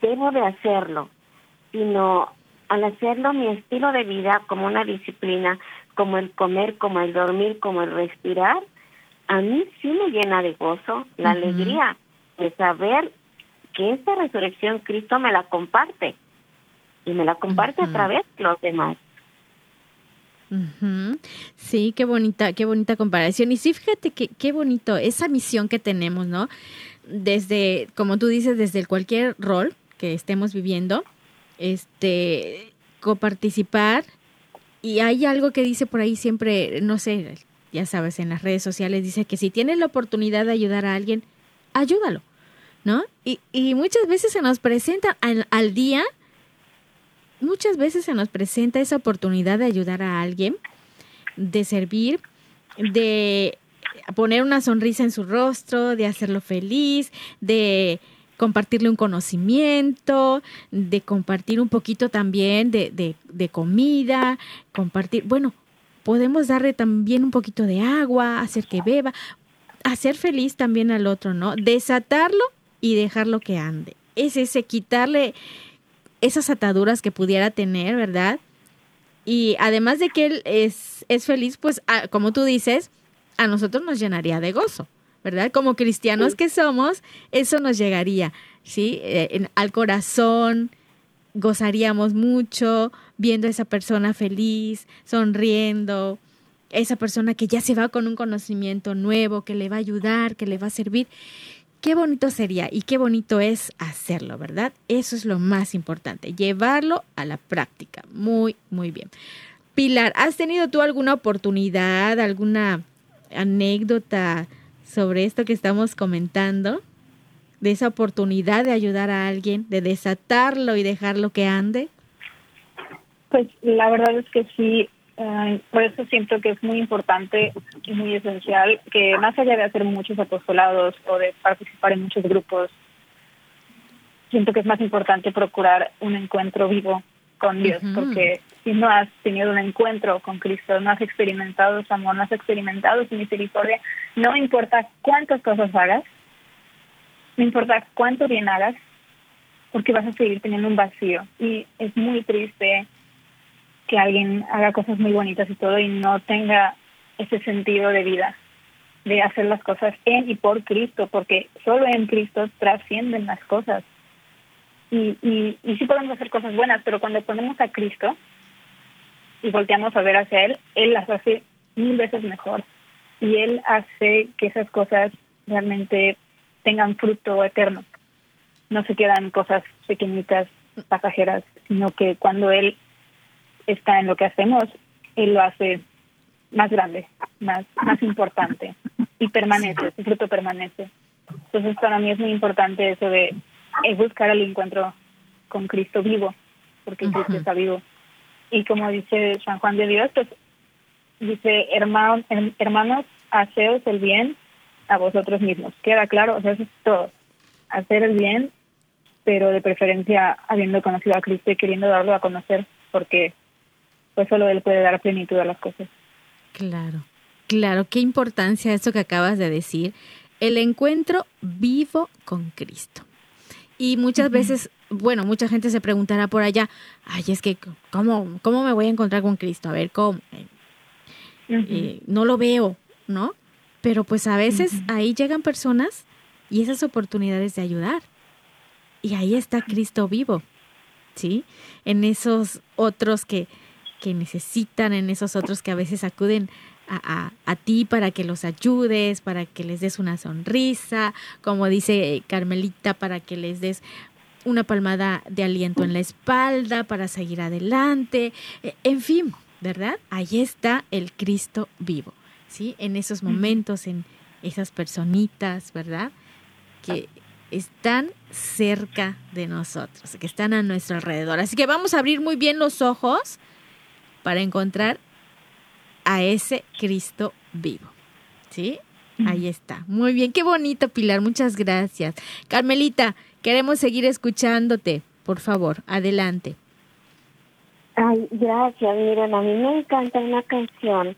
debo de hacerlo, sino al hacerlo mi estilo de vida como una disciplina, como el comer, como el dormir, como el respirar, a mí sí me llena de gozo, la alegría de saber que esta resurrección Cristo me la comparte y me la comparte a través de los demás. Sí, qué bonita, qué bonita comparación. Y sí, fíjate que qué bonito esa misión que tenemos, ¿no? Desde, como tú dices, desde cualquier rol que estemos viviendo, este, coparticipar. Y hay algo que dice por ahí siempre, no sé, ya sabes, en las redes sociales dice que si tienes la oportunidad de ayudar a alguien, ayúdalo, ¿no? Y, y muchas veces se nos presenta al, al día, muchas veces se nos presenta esa oportunidad de ayudar a alguien, de servir, de poner una sonrisa en su rostro, de hacerlo feliz, de compartirle un conocimiento, de compartir un poquito también de, de, de comida, compartir, bueno, podemos darle también un poquito de agua, hacer que beba, hacer feliz también al otro, ¿no? Desatarlo y dejarlo que ande. Es ese, quitarle esas ataduras que pudiera tener, ¿verdad? Y además de que él es, es feliz, pues como tú dices, a nosotros nos llenaría de gozo, ¿verdad? Como cristianos que somos, eso nos llegaría, ¿sí? Eh, al corazón, gozaríamos mucho viendo a esa persona feliz, sonriendo, esa persona que ya se va con un conocimiento nuevo, que le va a ayudar, que le va a servir. Qué bonito sería y qué bonito es hacerlo, ¿verdad? Eso es lo más importante, llevarlo a la práctica. Muy, muy bien. Pilar, ¿has tenido tú alguna oportunidad, alguna anécdota sobre esto que estamos comentando? de esa oportunidad de ayudar a alguien, de desatarlo y dejarlo que ande? Pues la verdad es que sí, por eso siento que es muy importante y muy esencial que más allá de hacer muchos apostolados o de participar en muchos grupos, siento que es más importante procurar un encuentro vivo con Dios, porque si no has tenido un encuentro con Cristo, no has experimentado su amor, no has experimentado su misericordia, no importa cuántas cosas hagas, no importa cuánto bien hagas, porque vas a seguir teniendo un vacío. Y es muy triste que alguien haga cosas muy bonitas y todo y no tenga ese sentido de vida, de hacer las cosas en y por Cristo, porque solo en Cristo trascienden las cosas. Y, y, y sí podemos hacer cosas buenas, pero cuando ponemos a Cristo y volteamos a ver hacia Él, Él las hace mil veces mejor. Y Él hace que esas cosas realmente tengan fruto eterno. No se quedan cosas pequeñitas, pasajeras, sino que cuando Él está en lo que hacemos, Él lo hace más grande, más, más importante y permanece, su fruto permanece. Entonces para mí es muy importante eso de buscar el encuentro con Cristo vivo, porque Cristo está vivo. Y como dice San Juan de Dios, pues dice, hermanos, hermanos, haceos el bien a vosotros mismos. ¿Queda claro? O sea, eso es todo. Hacer el bien, pero de preferencia habiendo conocido a Cristo y queriendo darlo a conocer, porque pues solo Él puede dar plenitud a las cosas. Claro, claro, qué importancia eso que acabas de decir, el encuentro vivo con Cristo. Y muchas veces, bueno, mucha gente se preguntará por allá, ay, es que, ¿cómo, cómo me voy a encontrar con Cristo? A ver, ¿cómo? Eh, no lo veo, ¿no? Pero pues a veces ahí llegan personas y esas oportunidades de ayudar. Y ahí está Cristo vivo, ¿sí? En esos otros que, que necesitan, en esos otros que a veces acuden a, a, ti para que los ayudes, para que les des una sonrisa, como dice Carmelita, para que les des una palmada de aliento en la espalda para seguir adelante, e, en fin, ¿verdad? Ahí está el Cristo vivo, ¿sí? En esos momentos, en esas personitas, ¿verdad? Que están cerca de nosotros, que están a nuestro alrededor. Así que vamos a abrir muy bien los ojos para encontrar a ese Cristo vivo. ¿Sí? Ahí está. Muy bien, qué bonito, Pilar. Muchas gracias. Carmelita, queremos seguir escuchándote. Por favor, adelante. Ay, gracias. Miren, a mí me encanta una canción,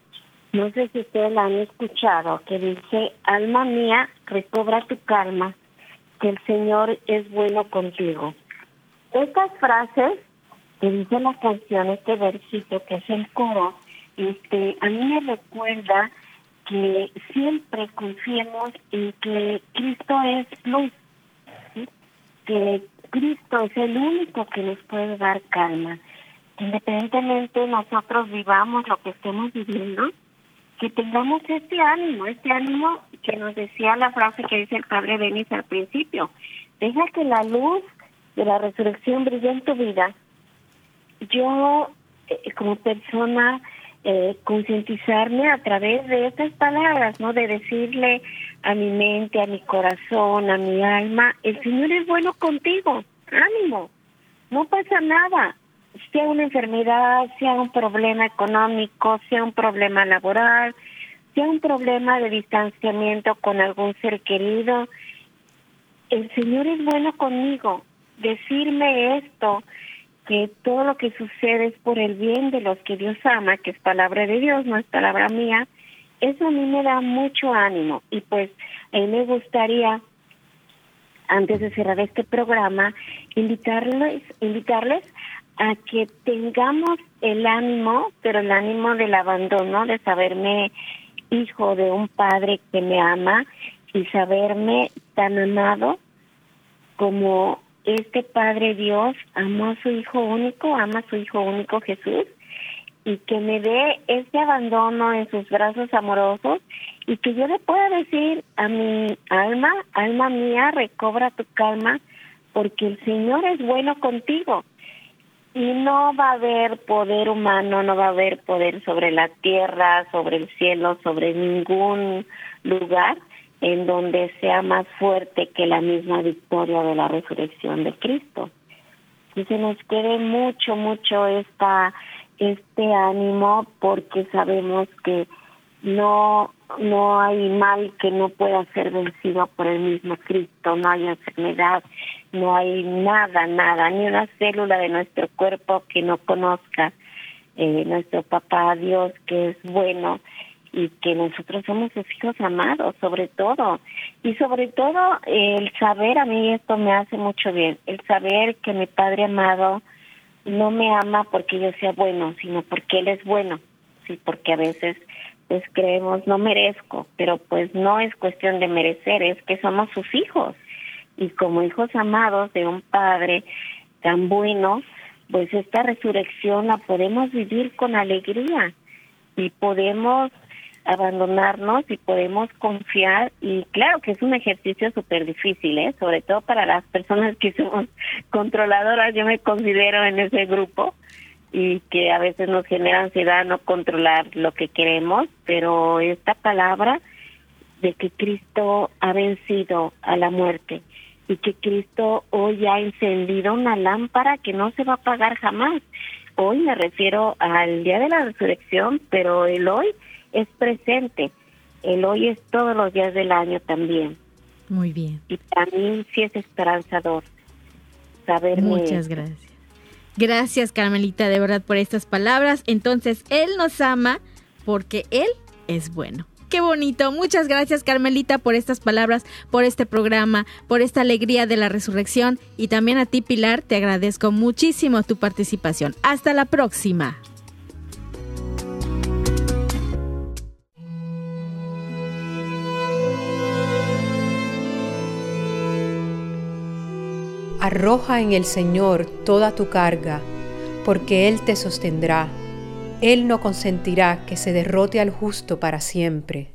no sé si ustedes la han escuchado, que dice, alma mía, recobra tu calma, que el Señor es bueno contigo. Estas frases que dice la canción, este versito que es el coro, este, a mí me recuerda que siempre confiemos en que Cristo es luz, que Cristo es el único que nos puede dar calma. Independientemente nosotros vivamos lo que estemos viviendo, que tengamos este ánimo, este ánimo que nos decía la frase que dice el Padre Denis al principio. Deja que la luz de la resurrección brille en tu vida. Yo, eh, como persona, eh, concientizarme a través de estas palabras, ¿no? De decirle a mi mente, a mi corazón, a mi alma, el Señor es bueno contigo, ánimo, no pasa nada, sea una enfermedad, sea un problema económico, sea un problema laboral, sea un problema de distanciamiento con algún ser querido, el Señor es bueno conmigo. Decirme esto que todo lo que sucede es por el bien de los que Dios ama, que es palabra de Dios, no es palabra mía, eso a mí me da mucho ánimo. Y pues a mí me gustaría antes de cerrar este programa invitarles invitarles a que tengamos el ánimo, pero el ánimo del abandono, de saberme hijo de un padre que me ama y saberme tan amado como este Padre Dios amó a su Hijo único, ama a su Hijo único Jesús, y que me dé este abandono en sus brazos amorosos y que yo le pueda decir a mi alma, alma mía, recobra tu calma, porque el Señor es bueno contigo. Y no va a haber poder humano, no va a haber poder sobre la tierra, sobre el cielo, sobre ningún lugar en donde sea más fuerte que la misma victoria de la resurrección de Cristo. Que se nos quede mucho, mucho este ánimo porque sabemos que no, no hay mal que no pueda ser vencido por el mismo Cristo, no hay enfermedad, no hay nada, nada, ni una célula de nuestro cuerpo que no conozca eh, nuestro papá Dios que es bueno y que nosotros somos sus hijos amados, sobre todo. Y sobre todo el saber, a mí esto me hace mucho bien, el saber que mi Padre amado no me ama porque yo sea bueno, sino porque Él es bueno. Sí, porque a veces pues creemos no merezco, pero pues no es cuestión de merecer, es que somos sus hijos. Y como hijos amados de un Padre tan bueno, pues esta resurrección la podemos vivir con alegría y podemos abandonarnos y podemos confiar y claro que es un ejercicio súper difícil, ¿eh? sobre todo para las personas que somos controladoras, yo me considero en ese grupo y que a veces nos genera ansiedad no controlar lo que queremos, pero esta palabra de que Cristo ha vencido a la muerte y que Cristo hoy ha encendido una lámpara que no se va a apagar jamás. Hoy me refiero al día de la resurrección, pero el hoy es presente. El hoy es todos los días del año también. Muy bien. Y también sí es esperanzador saber. Muchas gracias. Gracias, Carmelita, de verdad, por estas palabras. Entonces, Él nos ama porque Él es bueno. Qué bonito. Muchas gracias, Carmelita, por estas palabras, por este programa, por esta alegría de la resurrección. Y también a ti, Pilar, te agradezco muchísimo tu participación. Hasta la próxima. Arroja en el Señor toda tu carga, porque Él te sostendrá. Él no consentirá que se derrote al justo para siempre.